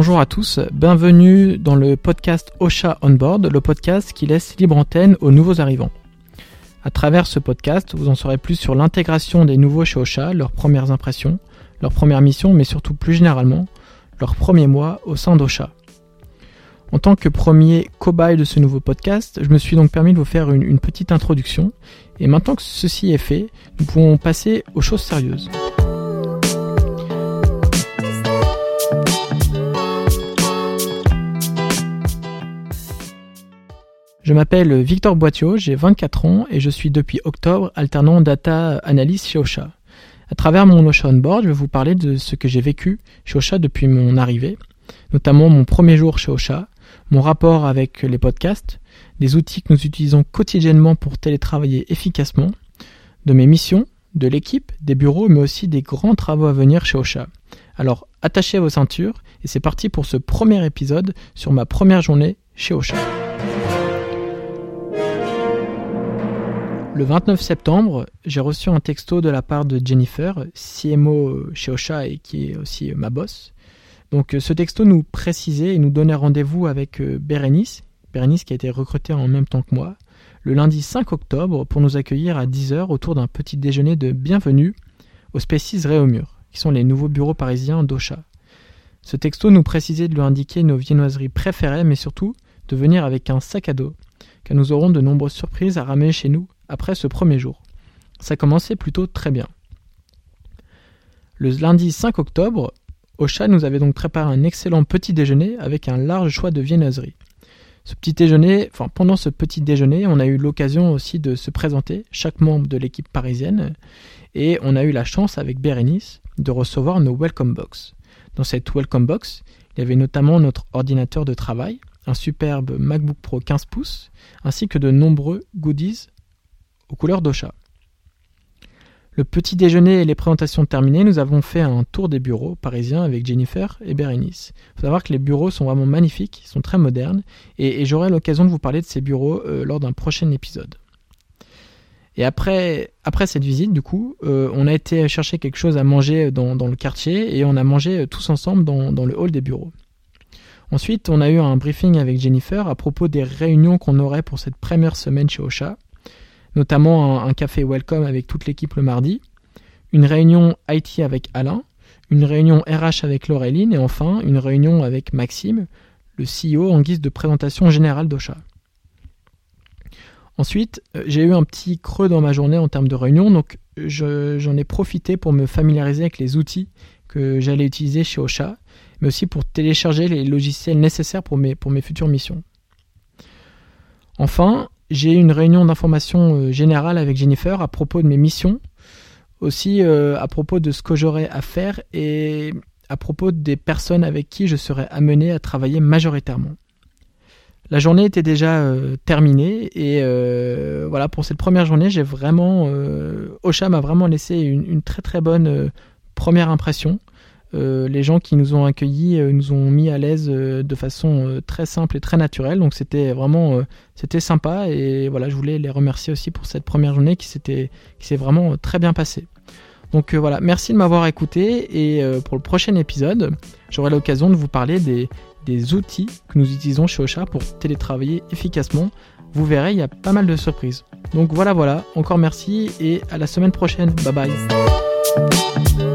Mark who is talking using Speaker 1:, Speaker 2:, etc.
Speaker 1: Bonjour à tous, bienvenue dans le podcast Ocha On Board, le podcast qui laisse libre antenne aux nouveaux arrivants. À travers ce podcast, vous en saurez plus sur l'intégration des nouveaux chez Ocha, leurs premières impressions, leurs premières missions, mais surtout plus généralement, leurs premiers mois au sein d'Ocha. En tant que premier cobaye de ce nouveau podcast, je me suis donc permis de vous faire une petite introduction, et maintenant que ceci est fait, nous pouvons passer aux choses sérieuses. Je m'appelle Victor Boitiot, j'ai 24 ans et je suis depuis octobre alternant data analyst chez Ocha. À travers mon Ocha Onboard, je vais vous parler de ce que j'ai vécu chez Ocha depuis mon arrivée, notamment mon premier jour chez Ocha, mon rapport avec les podcasts, des outils que nous utilisons quotidiennement pour télétravailler efficacement, de mes missions, de l'équipe, des bureaux, mais aussi des grands travaux à venir chez Ocha. Alors attachez vos ceintures et c'est parti pour ce premier épisode sur ma première journée chez Ocha. Le 29 septembre, j'ai reçu un texto de la part de Jennifer, CMO chez Ocha et qui est aussi ma boss. Donc ce texto nous précisait et nous donnait rendez-vous avec euh, Bérénice, Bérénice qui a été recrutée en même temps que moi, le lundi 5 octobre pour nous accueillir à 10h autour d'un petit déjeuner de bienvenue au Species Réaumur, qui sont les nouveaux bureaux parisiens d'Ocha. Ce texto nous précisait de lui indiquer nos viennoiseries préférées, mais surtout de venir avec un sac à dos, car nous aurons de nombreuses surprises à ramener chez nous après ce premier jour. Ça commençait plutôt très bien. Le lundi 5 octobre, Ocha nous avait donc préparé un excellent petit déjeuner avec un large choix de viennoiseries. Ce petit déjeuner, pendant ce petit déjeuner, on a eu l'occasion aussi de se présenter, chaque membre de l'équipe parisienne, et on a eu la chance avec Bérénice de recevoir nos welcome box. Dans cette welcome box, il y avait notamment notre ordinateur de travail, un superbe MacBook Pro 15 pouces, ainsi que de nombreux goodies aux couleurs d'Ocha. Le petit déjeuner et les présentations terminées, nous avons fait un tour des bureaux parisiens avec Jennifer et Bérénice. Il faut savoir que les bureaux sont vraiment magnifiques, ils sont très modernes, et, j'aurai l'occasion de vous parler de ces bureaux euh, lors d'un prochain épisode. Et après, après cette visite, du coup, euh, on a été chercher quelque chose à manger dans, le quartier et on a mangé tous ensemble dans, dans, le hall des bureaux. Ensuite, on a eu un briefing avec Jennifer à propos des réunions qu'on aurait pour cette première semaine chez Ocha notamment un, café welcome avec toute l'équipe le mardi, une réunion IT avec Alain, une réunion RH avec Laureline et enfin une réunion avec Maxime, le CEO en guise de présentation générale d'Ocha. Ensuite, euh, j'ai eu un petit creux dans ma journée en termes de réunion, donc j'en ai profité pour me familiariser avec les outils que j'allais utiliser chez Ocha, mais aussi pour télécharger les logiciels nécessaires pour mes futures missions. Enfin, j'ai eu une réunion d'information euh, générale avec Jennifer à propos de mes missions, aussi euh, à propos de ce que j'aurais à faire et à propos des personnes avec qui je serais amené à travailler majoritairement. La journée était déjà euh, terminée et voilà pour cette première journée, j'ai vraiment Ocha m'a vraiment laissé une, une, très très bonne première impression. Euh, les gens qui nous ont accueillis euh, nous ont mis à l'aise euh, de façon très simple et très naturelle. Donc c'était vraiment c'était sympa et voilà, je voulais les remercier aussi pour cette première journée qui s'était qui s'est vraiment très bien passée. Donc voilà, merci de m'avoir écouté et pour le prochain épisode, j'aurai l'occasion de vous parler des, des outils que nous utilisons chez Ocha pour télétravailler efficacement. Vous verrez, il y a pas mal de surprises. Donc voilà, voilà, encore merci et à la semaine prochaine. Bye bye.